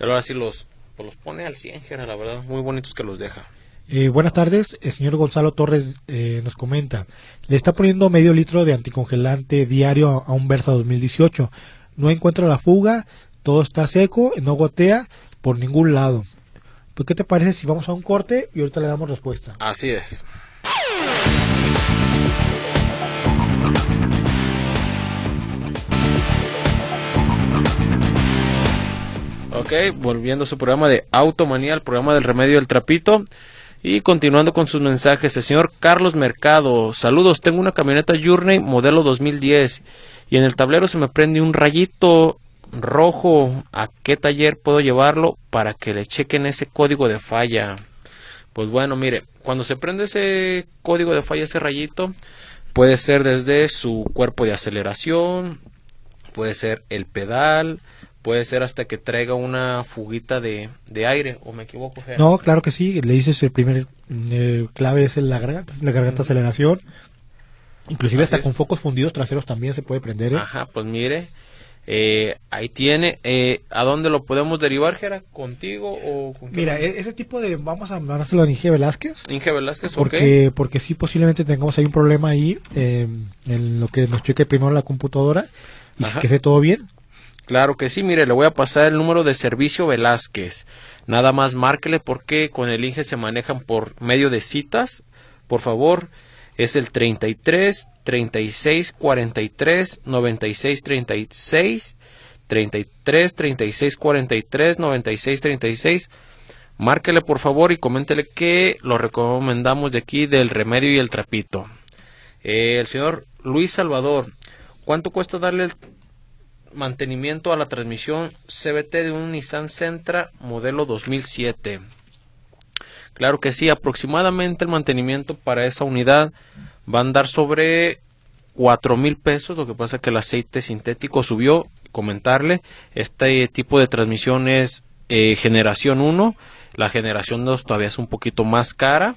ahora sí los, pues los pone al 100, la verdad, muy bonitos que los deja. Eh, buenas tardes, el señor Gonzalo Torres eh, nos comenta, le está poniendo medio litro de anticongelante diario a un Versa 2018, no encuentra la fuga, todo está seco, no gotea por ningún lado. ¿Pues qué te parece si vamos a un corte y ahorita le damos respuesta? Así es. Ok, volviendo a su programa de Automanía, el programa del remedio del trapito. Y continuando con sus mensajes, el señor Carlos Mercado. Saludos, tengo una camioneta Journey modelo 2010 y en el tablero se me prende un rayito rojo. ¿A qué taller puedo llevarlo para que le chequen ese código de falla? Pues bueno, mire, cuando se prende ese código de falla, ese rayito, puede ser desde su cuerpo de aceleración, puede ser el pedal, puede ser hasta que traiga una fuguita de, aire, o me equivoco. No, claro que sí, le dices el primer eh, clave es la garganta, la garganta aceleración. Inclusive hasta con focos fundidos traseros también se puede prender. ¿eh? Ajá, pues mire, eh, ahí tiene. ¿A dónde lo podemos derivar, Jera? ¿Contigo o con Mira, e-, ese tipo de. Vamos a mandárselo a Inge Velázquez. Inge Velázquez, porque, Porque sí, posiblemente tengamos ahí un problema ahí en lo que nos cheque primero la computadora y que esté todo bien. Claro que sí, mire, le voy a pasar el número de servicio Velázquez. Nada más márquele porque con el INGE se manejan por medio de citas. Por favor, es el 33 36 43 96 36 33 36 43 96 36 Márquele por favor y coméntele que lo recomendamos de aquí del remedio y el trapito. Eh, el señor Luis Salvador, ¿cuánto cuesta darle el mantenimiento a la transmisión CBT de un Nissan Sentra modelo 2007. Claro que sí, aproximadamente el mantenimiento para esa unidad va a andar sobre cuatro mil pesos. Lo que pasa es que el aceite sintético subió. Comentarle, este tipo de transmisión es eh, generación 1. La generación 2 todavía es un poquito más cara,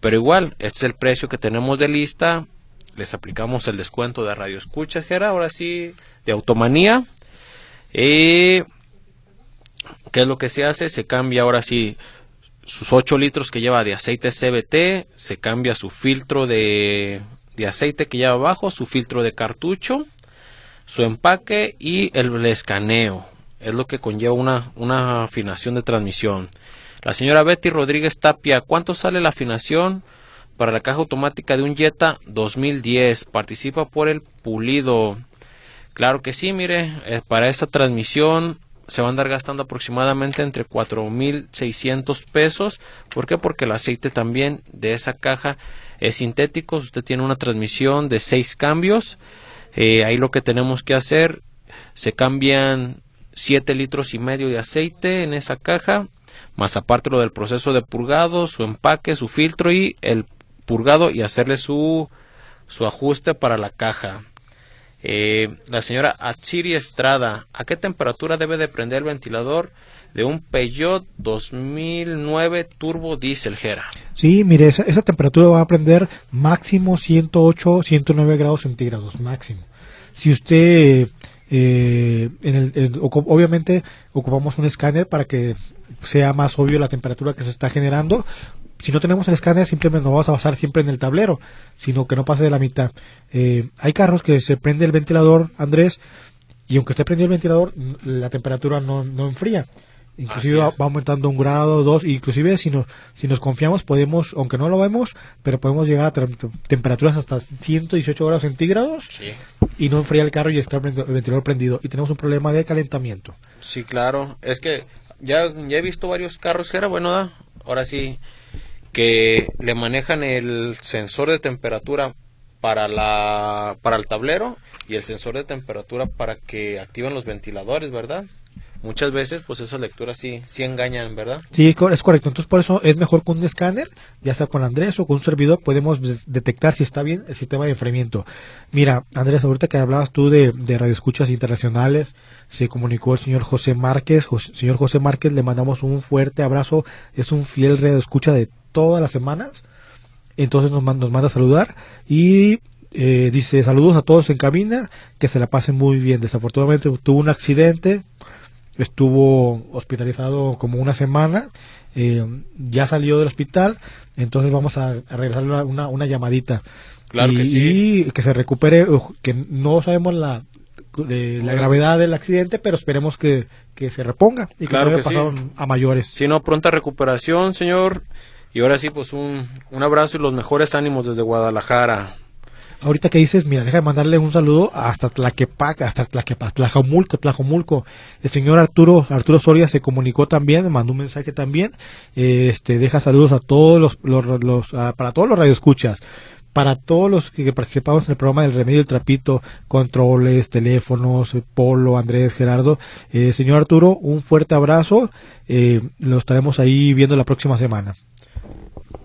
pero igual, este es el precio que tenemos de lista. Les aplicamos el descuento de radio escucha, Jera. Ahora sí, de automanía. ¿Qué es lo que se hace? Se cambia ahora sí sus 8 litros que lleva de aceite CBT, se cambia su filtro de, de aceite que lleva abajo, su filtro de cartucho, su empaque y el, escaneo. Es lo que conlleva una, una afinación de transmisión. La señora Betty Rodríguez Tapia, ¿cuánto sale la afinación para la caja automática de un Jetta 2010? Participa por el pulido. Claro que sí, mire, eh, para esta transmisión se va a andar gastando aproximadamente entre 4.600 pesos. ¿Por qué? Porque el aceite también de esa caja es sintético. Usted tiene una transmisión de 6 cambios. Eh, ahí lo que tenemos que hacer, se cambian 7 litros y medio de aceite en esa caja, más aparte lo del proceso de purgado, su empaque, su filtro y el purgado y hacerle su, su ajuste para la caja. Eh, la señora Atsiri Estrada, ¿a qué temperatura debe de prender el ventilador de un Peugeot 2009 Turbo Diesel Gera? Sí, mire, esa, temperatura va a prender máximo 108, 109 grados centígrados, máximo. Si usted, eh, en el, obviamente, ocupamos un escáner para que sea más obvio la temperatura que se está generando, si no tenemos el escáner, simplemente no vamos a basar siempre en el tablero, sino que no pase de la mitad. Eh, hay carros que se prende el ventilador, Andrés, y aunque esté prendido el ventilador, la temperatura no, enfría. Inclusive va, aumentando un grado, dos, inclusive si nos, si nos confiamos podemos, aunque no lo vemos, pero podemos llegar a temperaturas hasta 118 grados centígrados y no enfría el carro y está el ventilador prendido y tenemos un problema de calentamiento. Sí, claro, es que ya, ya he visto varios carros que era bueno, ahora sí, que le manejan el sensor de temperatura para la para el tablero y el sensor de temperatura para que activen los ventiladores, ¿verdad? Muchas veces, pues esas lecturas sí, sí engañan, ¿verdad? Sí, es correcto. Entonces, por eso es mejor con un escáner, ya sea con Andrés o con un servidor, podemos detectar si está bien el sistema de enfriamiento. Mira, Andrés, ahorita que hablabas tú de, de radioescuchas internacionales, se comunicó el señor José Márquez. señor José Márquez, le mandamos un fuerte abrazo. Es un fiel radioescucha de todas las semanas. Entonces nos, nos manda a saludar y eh, dice saludos a todos en cabina, que se la pasen muy bien. Desafortunadamente tuvo un accidente, estuvo hospitalizado como una semana, eh, ya salió del hospital, entonces vamos a, a regresarle una, una llamadita. Claro y, que sí. que se recupere, que no sabemos la, la gravedad del accidente, pero esperemos que, que se reponga y que claro no haya pasado a mayores. Si no, pronta recuperación, señor. Y ahora sí, pues un, un abrazo y los mejores ánimos desde Guadalajara. ahorita que dices, mira, deja de mandarle un saludo hasta Tlaquepac, hasta Tlaquepac, Tlajomulco, Tlajomulco. El señor Arturo, Arturo Soria se comunicó también, mandó un mensaje también, este, deja saludos a todos los, los, para todos los radioescuchas para todos los que participamos en el programa del Remedio del Trapito, controles, teléfonos, Polo, Andrés, Gerardo, eh, señor Arturo, un fuerte abrazo, eh, lo estaremos ahí viendo la próxima semana.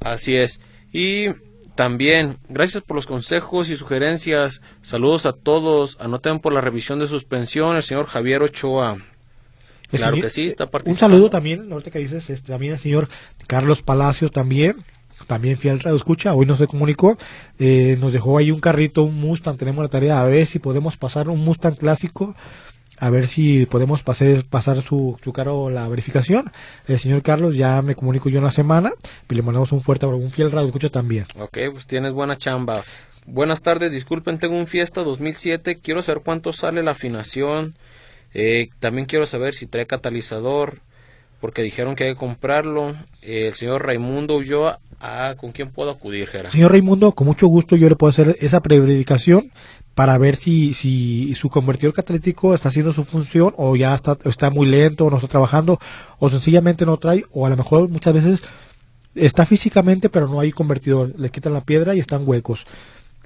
Así es. Y también, gracias por los consejos y sugerencias. Saludos a todos. Anoten por la revisión de suspensión el señor Javier Ochoa. claro que sí, está participando. Un saludo también, ahorita que dices, este, también al señor Carlos Palacios también, también fiel radio escucha, hoy no se comunicó, eh, nos dejó ahí un carrito, un Mustang, tenemos la tarea a ver si podemos pasar un Mustang clásico, a ver si podemos pasar, pasar su, su carro la verificación. El señor Carlos ya me comunico yo una semana y le mandamos un fuerte un fiel radio escucha también. Ok, pues tienes buena chamba. Buenas tardes, disculpen, tengo un Fiesta 2007, quiero saber cuánto sale la afinación, eh, también quiero saber si trae catalizador, porque dijeron que hay que comprarlo. el señor Raimundo Ulloa Ah, ¿con quién puedo acudir, Gerardo? Señor Raimundo, con mucho gusto yo le puedo hacer esa preverificación para ver si, si su convertidor catalítico está haciendo su función o ya está, está muy lento o no está trabajando o sencillamente no trae o a lo mejor muchas veces está físicamente pero no hay convertidor, le quitan la piedra y están huecos.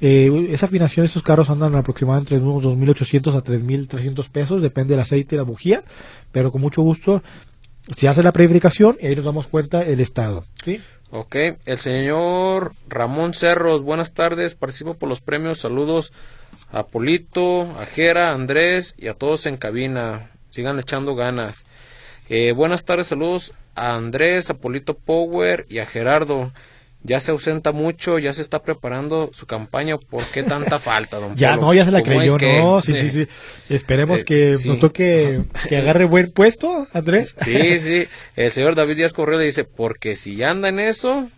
Eh, esa afinación, estos carros andan aproximadamente entre unos 2.800 a 3.300 pesos, depende del aceite y la bujía, pero con mucho gusto, si hace la preverificación, ahí nos damos cuenta el estado. ¿sí? Ok, el señor Ramón Cerros, buenas tardes, participo por los premios, saludos a Polito, a Jera, a Andrés y a todos en cabina, sigan echando ganas. Eh, buenas tardes, saludos a Andrés, a Polito Power y a Gerardo ya se ausenta mucho, ya se está preparando su campaña. ¿Por qué tanta falta, don Ya no, ya se la creyó, no, sí, sí, sí. Esperemos eh, que nos toque que agarre buen puesto, Andrés. Sí, sí. El señor David Díaz Correa le dice, porque si ya anda en eso,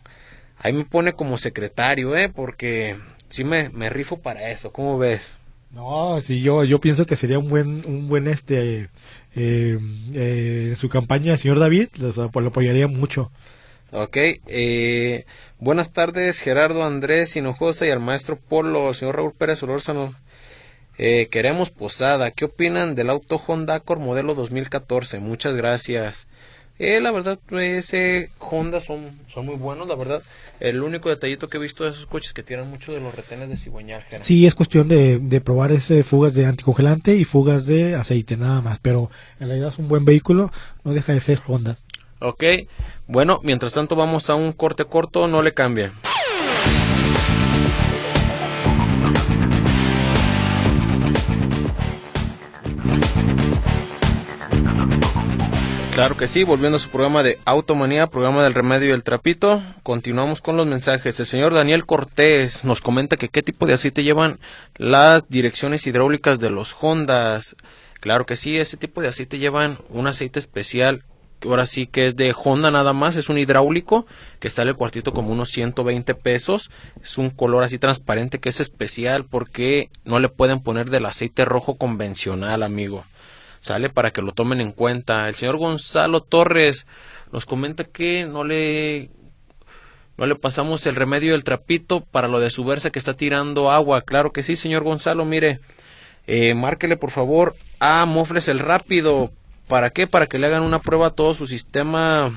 ahí me pone como secretario, ¿eh? Porque sí me, me rifo para eso, ¿cómo ves? No, sí, yo, yo pienso que sería un buen, un buen este, eh, eh, su campaña, el señor David, pues, lo apoyaría mucho. Ok, eh, buenas tardes Gerardo Andrés Hinojosa y al maestro Polo, señor Raúl Pérez Olórzano. Eh, queremos posada. ¿Qué opinan del auto Honda Accord modelo 2014? Muchas gracias. Eh, la verdad, ese Honda son, son muy buenos, la verdad. El único detallito que he visto de esos coches que tienen mucho de los retenes de cigüeñal. Sí, es cuestión de, de probar ese fugas de anticongelante y fugas de aceite, nada más. Pero en realidad es un buen vehículo, no deja de ser Honda. Ok, bueno, mientras tanto vamos a un corte corto, no le cambie. Claro que sí, volviendo a su programa de Automanía, programa del remedio y el trapito, continuamos con los mensajes. El señor Daniel Cortés nos comenta que qué tipo de aceite llevan las direcciones hidráulicas de los Hondas. Claro que sí, ese tipo de aceite llevan un aceite especial ahora sí que es de Honda nada más, es un hidráulico que está en el cuartito como unos 120 pesos, es un color así transparente que es especial porque no le pueden poner del aceite rojo convencional, amigo. Sale para que lo tomen en cuenta. El señor Gonzalo Torres nos comenta que no le no le pasamos el remedio del trapito para lo de su versa que está tirando agua. Claro que sí, señor Gonzalo, mire, eh, márquele por favor a Mofles el Rápido ¿Para qué? Para que le hagan una prueba a todo su sistema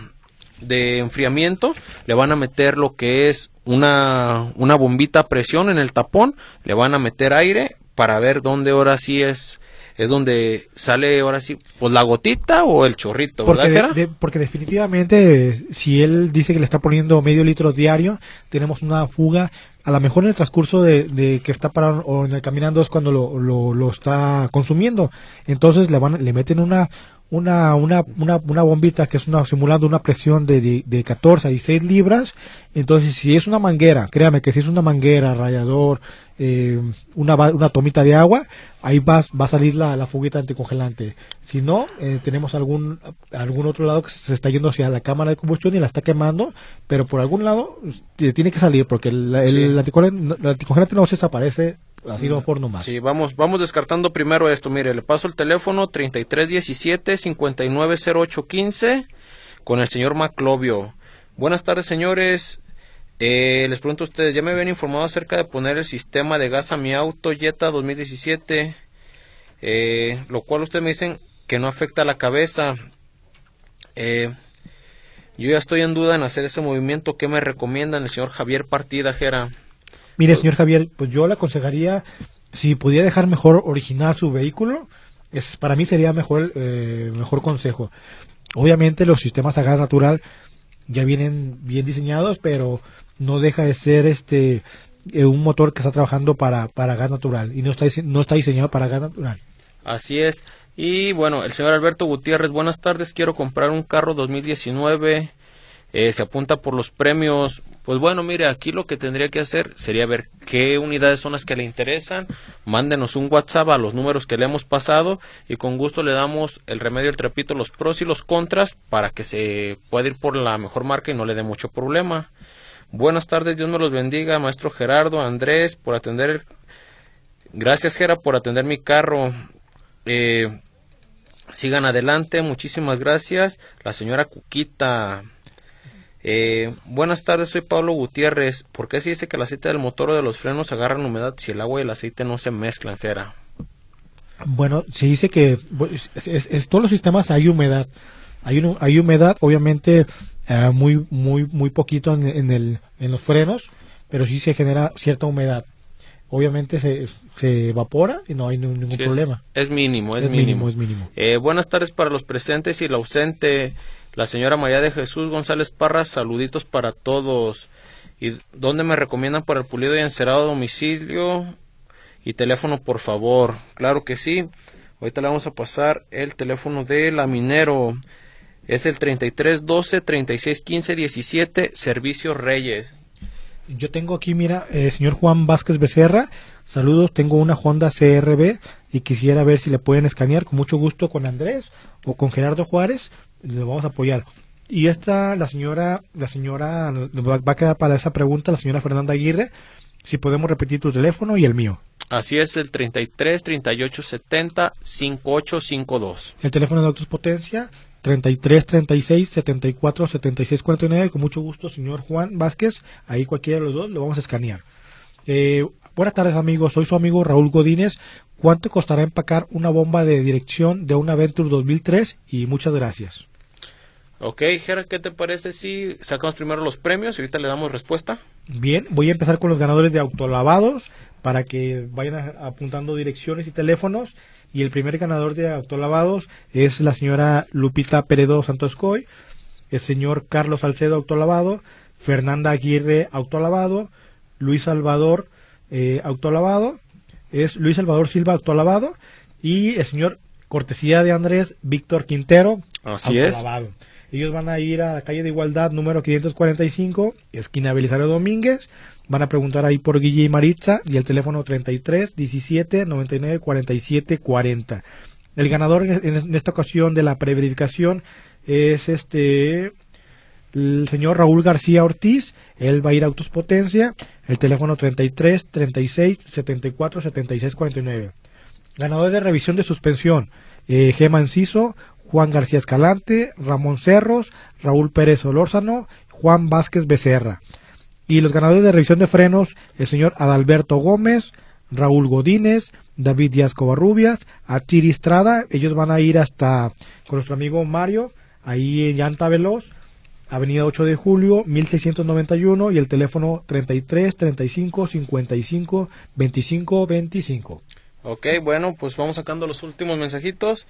de enfriamiento. Le van a meter lo que es una, una bombita a presión en el tapón. Le van a meter aire para ver dónde ahora sí es es donde sale ahora sí, pues la gotita o el chorrito, ¿verdad? Porque, porque definitivamente si él dice que le está poniendo medio litro diario, tenemos una fuga, a lo mejor en el transcurso de, que está parado o en el caminando es cuando lo, lo, lo está consumiendo. Entonces le van, le meten una una, una, una, una bombita que es una, simulando una presión de, de, 14 a 16 libras. Entonces, si es una manguera, créame que si es una manguera, rayador, eh, una, una tomita de agua, ahí va, va a salir la, la fuguita anticongelante. Si no, eh, tenemos algún, algún otro lado que se está yendo hacia la cámara de combustión y la está quemando, pero por algún lado eh, tiene que salir porque el, el, anticongelante, no se desaparece así por nomás. Sí, vamos, vamos descartando primero esto. Mire, le paso el teléfono 3317-590815 con el señor Maclovio. Buenas tardes, señores. Eh, les pregunto a ustedes, ya me habían informado acerca de poner el sistema de gas a mi auto Jetta 2017, eh, lo cual ustedes me dicen que no afecta a la cabeza. Eh, yo ya estoy en duda en hacer ese movimiento. ¿Qué me recomiendan el señor Javier Partida, Jera? Mire, señor Javier, pues yo le aconsejaría, si pudiera dejar mejor original su vehículo, es, para mí sería mejor, eh, mejor consejo. Obviamente los sistemas a gas natural ya vienen bien diseñados, pero no deja de ser este eh, un motor que está trabajando para, para gas natural y no está, no está diseñado para gas natural. Así es. Y bueno, el señor Alberto Gutiérrez, buenas tardes, quiero comprar un carro 2019, eh, se apunta por los premios. Pues bueno, mire, aquí lo que tendría que hacer sería ver qué unidades son las que le interesan, mándenos un WhatsApp a los números que le hemos pasado y con gusto le damos el remedio, el trepito, los pros y los contras para que se pueda ir por la mejor marca y no le dé mucho problema. Buenas tardes, Dios me los bendiga, maestro Gerardo, Andrés, por atender. Gracias, Gera, por atender mi carro. Eh, sigan adelante, muchísimas gracias. La señora Cuquita. Eh, buenas tardes, soy Pablo Gutiérrez. ¿Por qué se dice que el aceite del motor o de los frenos agarran humedad si el agua y el aceite no se mezclan, Jera? Bueno, se dice que es, todos los sistemas hay humedad. Hay, hay humedad, obviamente, eh, muy, muy, muy poquito en, el, en los frenos, pero sí se genera cierta humedad. Obviamente se, se evapora y no hay ningún problema. Es, mínimo, es, mínimo. es mínimo. Eh, buenas tardes para los presentes y el ausente. La señora María de Jesús González Parra, saluditos para todos. ¿Y dónde me recomiendan para el pulido y encerado domicilio? Y teléfono, por favor. Claro que sí. Ahorita le vamos a pasar el teléfono de la minero. Es el 3312 3615 17 Servicios Reyes. Yo tengo aquí, mira, eh, señor Juan Vázquez Becerra. Saludos, tengo una Honda CRB y quisiera ver si le pueden escanear con mucho gusto con Andrés o con Gerardo Juárez. Le vamos a apoyar. Y esta, la señora, la señora, va a quedar para esa pregunta, la señora Fernanda Aguirre, si podemos repetir tu teléfono y el mío. Así es, el 33 38 70 5852. El teléfono de Autos Potencia 33 36 74 76 49 con mucho gusto señor Juan Vázquez ahí cualquiera de los dos lo vamos a escanear eh, buenas tardes amigos soy su amigo Raúl Godínez ¿cuánto costará empacar una bomba de dirección de una Venture 2003? y muchas gracias Ok, Jera, ¿qué te parece si sacamos primero los premios y ahorita le damos respuesta? Bien, voy a empezar con los ganadores de autolavados para que vayan apuntando direcciones y teléfonos y el primer ganador de autolavados es la señora Lupita Peredo Santoscoy, el señor Carlos Salcedo autolavado, Fernanda Aguirre autolavado, Luis Salvador eh, autolavado, es Luis Salvador Silva autolavado y el señor cortesía de Andrés Víctor Quintero Así autolavado. Ellos van a ir a la calle de Igualdad número 545, esquina Belisario Domínguez, Van a preguntar ahí por Guille y Maritza y el teléfono 33 17 99 47 40. El ganador en, esta ocasión de la preverificación es este el señor Raúl García Ortiz, él va a ir a Autos Potencia, el teléfono 33 36 74 76 49. Ganador de revisión de suspensión, eh, Enciso, Juan García Escalante, Ramón Cerros, Raúl Pérez Olórzano, Juan Vázquez Becerra. Y los ganadores de revisión de frenos, el señor Adalberto Gómez, Raúl Godínez, David Díaz Covarrubias, Atiri Estrada, ellos van a ir hasta con nuestro amigo Mario, ahí en Llanta Veloz, Avenida 8 de Julio, 1691 y el teléfono 33 35 55 25 25. Ok, bueno, pues vamos sacando los últimos mensajitos.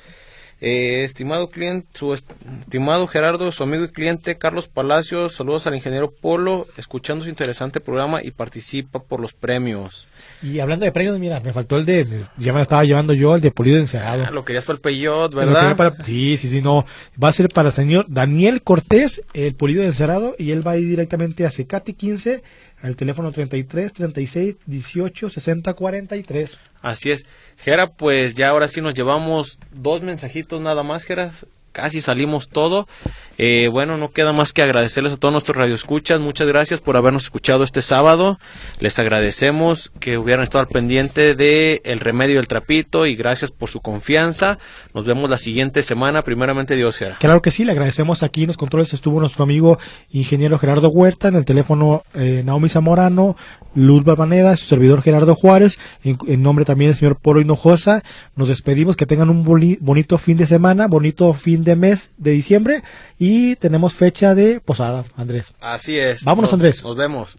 Eh, estimado cliente, su estimado Gerardo, su amigo y cliente Carlos Palacios, saludos al ingeniero Polo, escuchando su interesante programa y participa por los premios. Y hablando de premios, mira, me faltó el de, ya me lo estaba llevando yo, el de Polido Encerrado. Ah, lo querías para el Peyot, ¿verdad? sí, sí, sí, no. Va a ser para el señor Daniel Cortés, el Polido Encerrado, y él va a ir directamente a Secati 15 al teléfono 33 36 18 60 43. Así es. Gera, pues ya ahora sí nos llevamos dos mensajitos nada más, Gera. Casi salimos todo. Eh, bueno, no queda más que agradecerles a todos nuestros radioescuchas. Muchas gracias por habernos escuchado este sábado. Les agradecemos que hubieran estado al pendiente de El Remedio del Trapito y gracias por su confianza. Nos vemos la siguiente semana. Primeramente, Dios, Gera. Claro que sí, le agradecemos aquí en los controles. Estuvo nuestro amigo ingeniero Gerardo Huerta, en el teléfono eh, Naomi Zamorano, Luz Barbaneda, su servidor Gerardo Juárez, en, nombre también del señor Polo Hinojosa. Nos despedimos, que tengan un bonito fin de semana, bonito fin de mes de diciembre y tenemos fecha de posada, Andrés. Así es. Vámonos, Andrés. Nos vemos.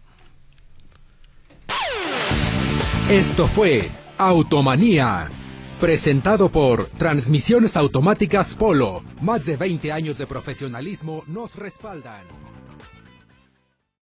Esto fue Automanía, presentado por Transmisiones Automáticas Polo. Más de 20 años de profesionalismo nos respaldan.